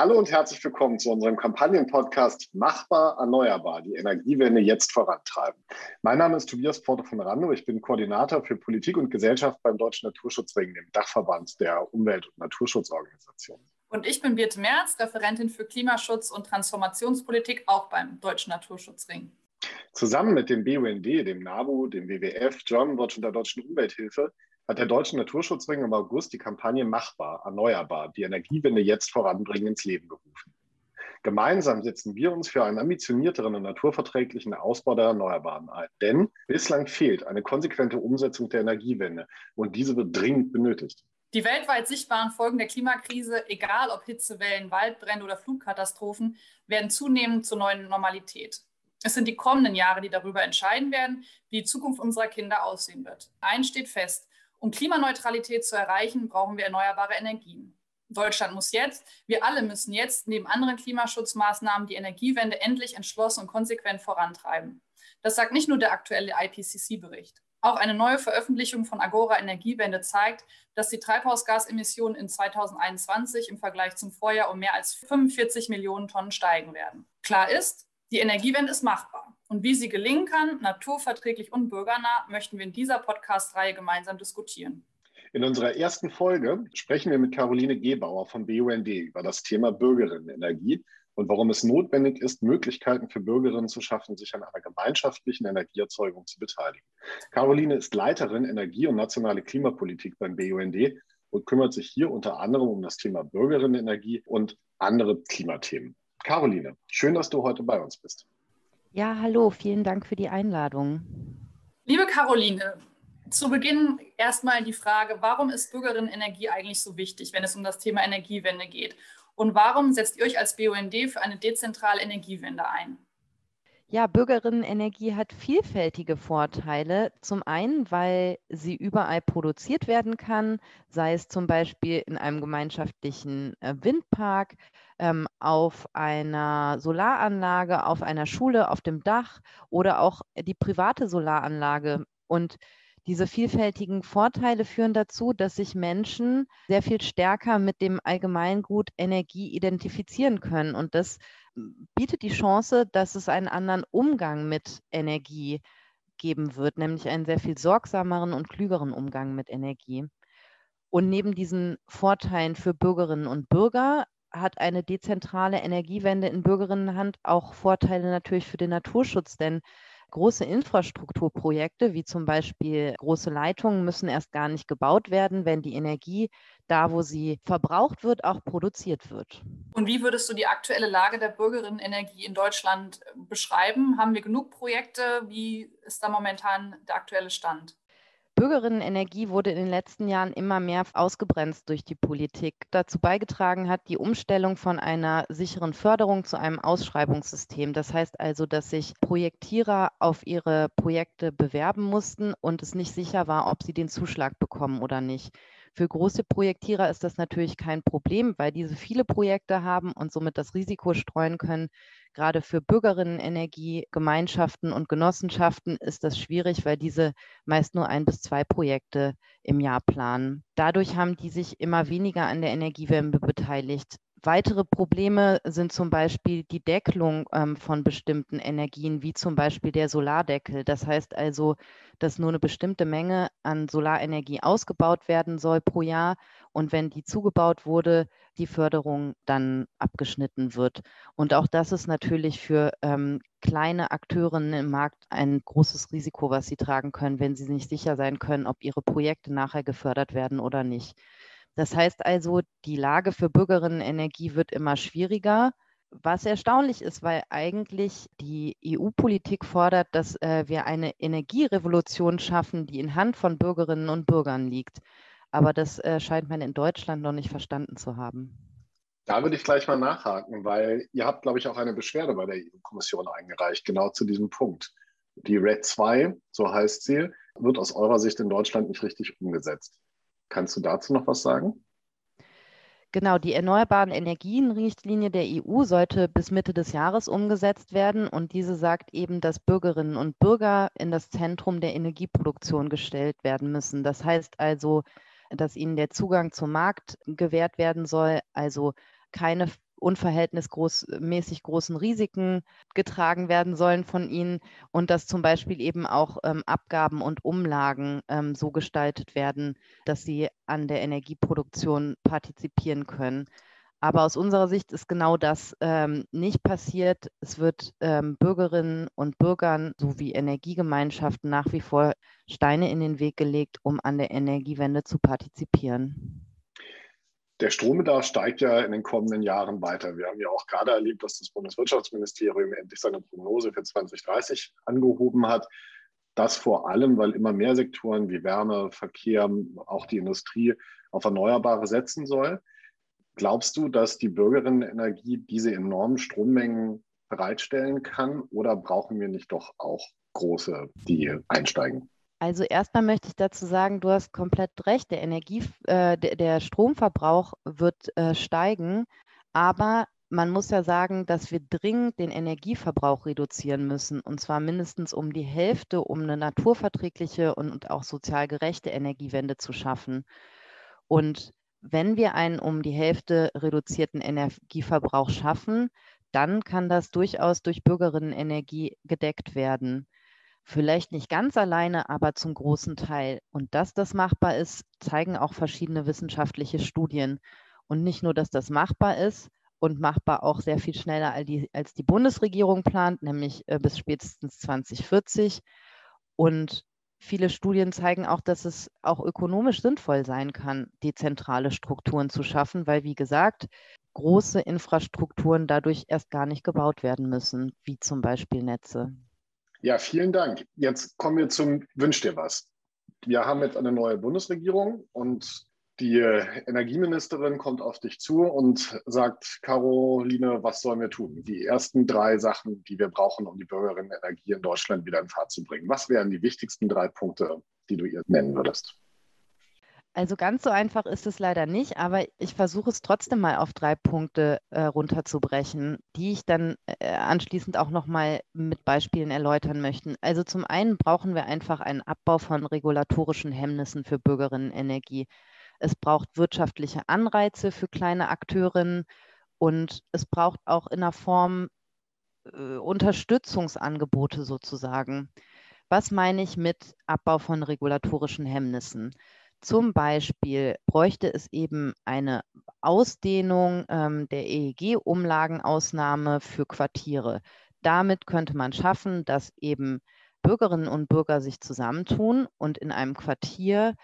Hallo und herzlich willkommen zu unserem Kampagnenpodcast Machbar Erneuerbar, die Energiewende jetzt vorantreiben. Mein Name ist Tobias Porto von Rando. Ich bin Koordinator für Politik und Gesellschaft beim Deutschen Naturschutzring, dem Dachverband der Umwelt- und Naturschutzorganisationen. Und ich bin Birte Merz, Referentin für Klimaschutz und Transformationspolitik, auch beim Deutschen Naturschutzring. Zusammen mit dem BUND, dem NABU, dem WWF, Germanwatch und der Deutschen Umwelthilfe hat der Deutsche Naturschutzring im August die Kampagne Machbar, Erneuerbar, die Energiewende jetzt voranbringen, ins Leben gerufen. Gemeinsam setzen wir uns für einen ambitionierteren und naturverträglichen Ausbau der Erneuerbaren ein. Denn bislang fehlt eine konsequente Umsetzung der Energiewende und diese wird dringend benötigt. Die weltweit sichtbaren Folgen der Klimakrise, egal ob Hitzewellen, Waldbrände oder Flutkatastrophen, werden zunehmend zur neuen Normalität. Es sind die kommenden Jahre, die darüber entscheiden werden, wie die Zukunft unserer Kinder aussehen wird. Eins steht fest, um Klimaneutralität zu erreichen, brauchen wir erneuerbare Energien. Deutschland muss jetzt, wir alle müssen jetzt neben anderen Klimaschutzmaßnahmen die Energiewende endlich entschlossen und konsequent vorantreiben. Das sagt nicht nur der aktuelle IPCC-Bericht. Auch eine neue Veröffentlichung von Agora Energiewende zeigt, dass die Treibhausgasemissionen in 2021 im Vergleich zum Vorjahr um mehr als 45 Millionen Tonnen steigen werden. Klar ist, die Energiewende ist machbar. Und wie sie gelingen kann, naturverträglich und bürgernah, möchten wir in dieser Podcast-Reihe gemeinsam diskutieren. In unserer ersten Folge sprechen wir mit Caroline Gebauer vom BUND über das Thema Bürgerinnenenergie und warum es notwendig ist, Möglichkeiten für Bürgerinnen zu schaffen, sich an einer gemeinschaftlichen Energieerzeugung zu beteiligen. Caroline ist Leiterin Energie- und nationale Klimapolitik beim BUND und kümmert sich hier unter anderem um das Thema Bürgerinnenenergie und andere Klimathemen. Caroline, schön, dass du heute bei uns bist. Ja, hallo, vielen Dank für die Einladung. Liebe Caroline, zu Beginn erstmal die Frage, warum ist Bürgerinnenenergie eigentlich so wichtig, wenn es um das Thema Energiewende geht? Und warum setzt ihr euch als BUND für eine dezentrale Energiewende ein? Ja, Bürgerinnenenergie hat vielfältige Vorteile. Zum einen, weil sie überall produziert werden kann, sei es zum Beispiel in einem gemeinschaftlichen äh, Windpark, ähm, auf einer Solaranlage, auf einer Schule, auf dem Dach oder auch die private Solaranlage. Und diese vielfältigen Vorteile führen dazu, dass sich Menschen sehr viel stärker mit dem Allgemeingut Energie identifizieren können. Und das bietet die Chance, dass es einen anderen Umgang mit Energie geben wird, nämlich einen sehr viel sorgsameren und klügeren Umgang mit Energie. Und neben diesen Vorteilen für Bürgerinnen und Bürger hat eine dezentrale Energiewende in Bürgerinnenhand auch Vorteile natürlich für den Naturschutz, denn Große Infrastrukturprojekte, wie zum Beispiel große Leitungen, müssen erst gar nicht gebaut werden, wenn die Energie da, wo sie verbraucht wird, auch produziert wird. Und wie würdest du die aktuelle Lage der Bürgerinnenenergie in Deutschland beschreiben? Haben wir genug Projekte? Wie ist da momentan der aktuelle Stand? Bürgerinnenenergie wurde in den letzten Jahren immer mehr ausgebremst durch die Politik. Dazu beigetragen hat die Umstellung von einer sicheren Förderung zu einem Ausschreibungssystem. Das heißt also, dass sich Projektierer auf ihre Projekte bewerben mussten und es nicht sicher war, ob sie den Zuschlag bekommen oder nicht. Für große Projektierer ist das natürlich kein Problem, weil diese viele Projekte haben und somit das Risiko streuen können, Gerade für Bürgerinnenenergie, Gemeinschaften und Genossenschaften ist das schwierig, weil diese meist nur ein bis zwei Projekte im Jahr planen. Dadurch haben die sich immer weniger an der Energiewende beteiligt. Weitere Probleme sind zum Beispiel die Deckelung ähm, von bestimmten Energien, wie zum Beispiel der Solardeckel. Das heißt also, dass nur eine bestimmte Menge an Solarenergie ausgebaut werden soll pro Jahr und wenn die zugebaut wurde, die Förderung dann abgeschnitten wird. Und auch das ist natürlich für ähm, kleine Akteurinnen im Markt ein großes Risiko, was sie tragen können, wenn sie nicht sicher sein können, ob ihre Projekte nachher gefördert werden oder nicht. Das heißt also, die Lage für Bürgerinnenenergie wird immer schwieriger. Was erstaunlich ist, weil eigentlich die EU-Politik fordert, dass äh, wir eine Energierevolution schaffen, die in Hand von Bürgerinnen und Bürgern liegt. Aber das äh, scheint man in Deutschland noch nicht verstanden zu haben. Da würde ich gleich mal nachhaken, weil ihr habt, glaube ich, auch eine Beschwerde bei der EU-Kommission eingereicht, genau zu diesem Punkt. Die RED 2, so heißt sie, wird aus eurer Sicht in Deutschland nicht richtig umgesetzt. Kannst du dazu noch was sagen? Genau, die Erneuerbaren Energien-Richtlinie der EU sollte bis Mitte des Jahres umgesetzt werden und diese sagt eben, dass Bürgerinnen und Bürger in das Zentrum der Energieproduktion gestellt werden müssen. Das heißt also, dass ihnen der Zugang zum Markt gewährt werden soll, also keine unverhältnismäßig großen Risiken getragen werden sollen von ihnen und dass zum Beispiel eben auch ähm, Abgaben und Umlagen ähm, so gestaltet werden, dass sie an der Energieproduktion partizipieren können. Aber aus unserer Sicht ist genau das ähm, nicht passiert. Es wird ähm, Bürgerinnen und Bürgern sowie Energiegemeinschaften nach wie vor Steine in den Weg gelegt, um an der Energiewende zu partizipieren. Der Strombedarf steigt ja in den kommenden Jahren weiter. Wir haben ja auch gerade erlebt, dass das Bundeswirtschaftsministerium endlich seine Prognose für 2030 angehoben hat. Das vor allem, weil immer mehr Sektoren wie Wärme, Verkehr, auch die Industrie auf Erneuerbare setzen soll. Glaubst du, dass die Bürgerinnenenergie diese enormen Strommengen bereitstellen kann oder brauchen wir nicht doch auch große, die einsteigen? Also erstmal möchte ich dazu sagen, du hast komplett recht, der Energie, äh, der, der, Stromverbrauch wird äh, steigen, aber man muss ja sagen, dass wir dringend den Energieverbrauch reduzieren müssen, und zwar mindestens um die Hälfte, um eine naturverträgliche und, und auch sozial gerechte Energiewende zu schaffen. Und wenn wir einen um die Hälfte reduzierten Energieverbrauch schaffen, dann kann das durchaus durch Bürgerinnenenergie gedeckt werden. Vielleicht nicht ganz alleine, aber zum großen Teil. Und dass das machbar ist, zeigen auch verschiedene wissenschaftliche Studien. Und nicht nur, dass das machbar ist und machbar auch sehr viel schneller als die, als die Bundesregierung plant, nämlich äh, bis spätestens 2040. Und viele Studien zeigen auch, dass es auch ökonomisch sinnvoll sein kann, dezentrale Strukturen zu schaffen, weil, wie gesagt, große Infrastrukturen dadurch erst gar nicht gebaut werden müssen, wie zum Beispiel Netze. Ja, vielen Dank. Jetzt kommen wir zum Wünsch dir was. Wir haben jetzt eine neue Bundesregierung und die Energieministerin kommt auf dich zu und sagt, Caroline, was sollen wir tun? Die ersten drei Sachen, die wir brauchen, um die Bürgerinnenenergie in Deutschland wieder in Fahrt zu bringen. Was wären die wichtigsten drei Punkte, die du ihr nennen würdest? Also ganz so einfach ist es leider nicht, aber ich versuche es trotzdem mal auf drei Punkte äh, runterzubrechen, die ich dann äh, anschließend auch nochmal mit Beispielen erläutern möchte. Also zum einen brauchen wir einfach einen Abbau von regulatorischen Hemmnissen für Bürgerinnenenergie. Es braucht wirtschaftliche Anreize für kleine Akteurinnen und es braucht auch in der Form äh, Unterstützungsangebote sozusagen. Was meine ich mit Abbau von regulatorischen Hemmnissen? Zum Beispiel bräuchte es eben eine Ausdehnung ähm, der EEG-Umlagenausnahme für Quartiere. Damit könnte man schaffen, dass eben Bürgerinnen und Bürger sich zusammentun und in einem Quartier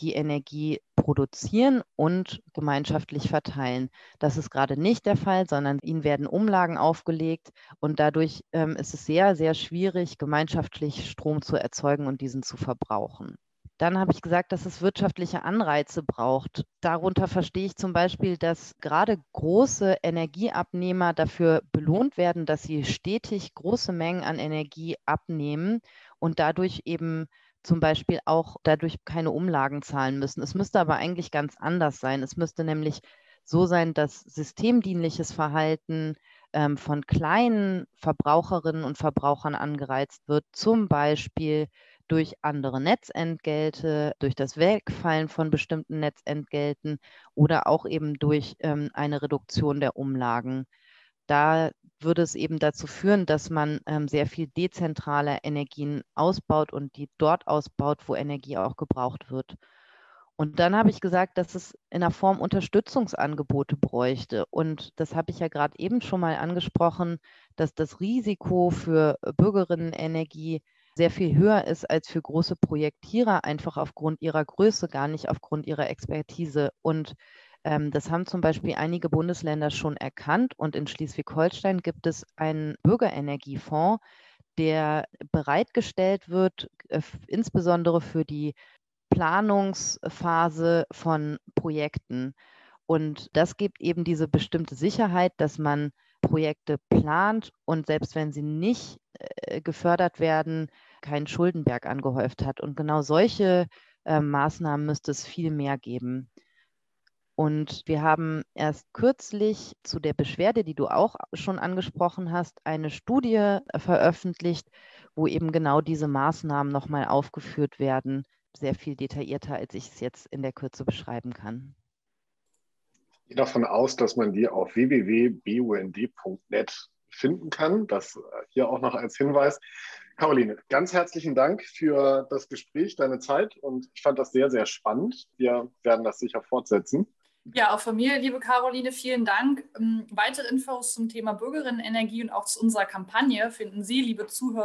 die Energie produzieren und gemeinschaftlich verteilen. Das ist gerade nicht der Fall, sondern ihnen werden Umlagen aufgelegt und dadurch ähm, ist es sehr, sehr schwierig, gemeinschaftlich Strom zu erzeugen und diesen zu verbrauchen. Dann habe ich gesagt, dass es wirtschaftliche Anreize braucht. Darunter verstehe ich zum Beispiel, dass gerade große Energieabnehmer dafür belohnt werden, dass sie stetig große Mengen an Energie abnehmen und dadurch eben zum Beispiel auch dadurch keine Umlagen zahlen müssen. Es müsste aber eigentlich ganz anders sein. Es müsste nämlich so sein, dass systemdienliches Verhalten ähm, von kleinen Verbraucherinnen und Verbrauchern angereizt wird, zum Beispiel durch andere Netzentgelte, durch das Wegfallen von bestimmten Netzentgelten oder auch eben durch ähm, eine Reduktion der Umlagen. Da würde es eben dazu führen, dass man ähm, sehr viel dezentrale Energien ausbaut und die dort ausbaut, wo Energie auch gebraucht wird. Und dann habe ich gesagt, dass es in der Form Unterstützungsangebote bräuchte. Und das habe ich ja gerade eben schon mal angesprochen, dass das Risiko für Bürgerinnenenergie sehr viel höher ist als für große Projektierer, einfach aufgrund ihrer Größe, gar nicht aufgrund ihrer Expertise. Und ähm, das haben zum Beispiel einige Bundesländer schon erkannt. Und in Schleswig-Holstein gibt es einen Bürgerenergiefonds, der bereitgestellt wird, äh, insbesondere für die Planungsphase von Projekten. Und das gibt eben diese bestimmte Sicherheit, dass man Projekte plant und selbst wenn sie nicht äh, gefördert werden, keinen Schuldenberg angehäuft hat. Und genau solche äh, Maßnahmen müsste es viel mehr geben. Und wir haben erst kürzlich zu der Beschwerde, die du auch schon angesprochen hast, eine Studie äh, veröffentlicht, wo eben genau diese Maßnahmen nochmal aufgeführt werden, sehr viel detaillierter, als ich es jetzt in der Kürze beschreiben kann. Gehe davon aus, dass man die auf www.bund.net finden kann. Das hier auch noch als Hinweis. Caroline, ganz herzlichen Dank für das Gespräch, deine Zeit und ich fand das sehr, sehr spannend. Wir werden das sicher fortsetzen. Ja, auch von mir, liebe Caroline, vielen Dank. Ähm, weitere Infos zum Thema Bürgerinnenenergie und auch zu unserer Kampagne finden Sie, liebe Zuhörer,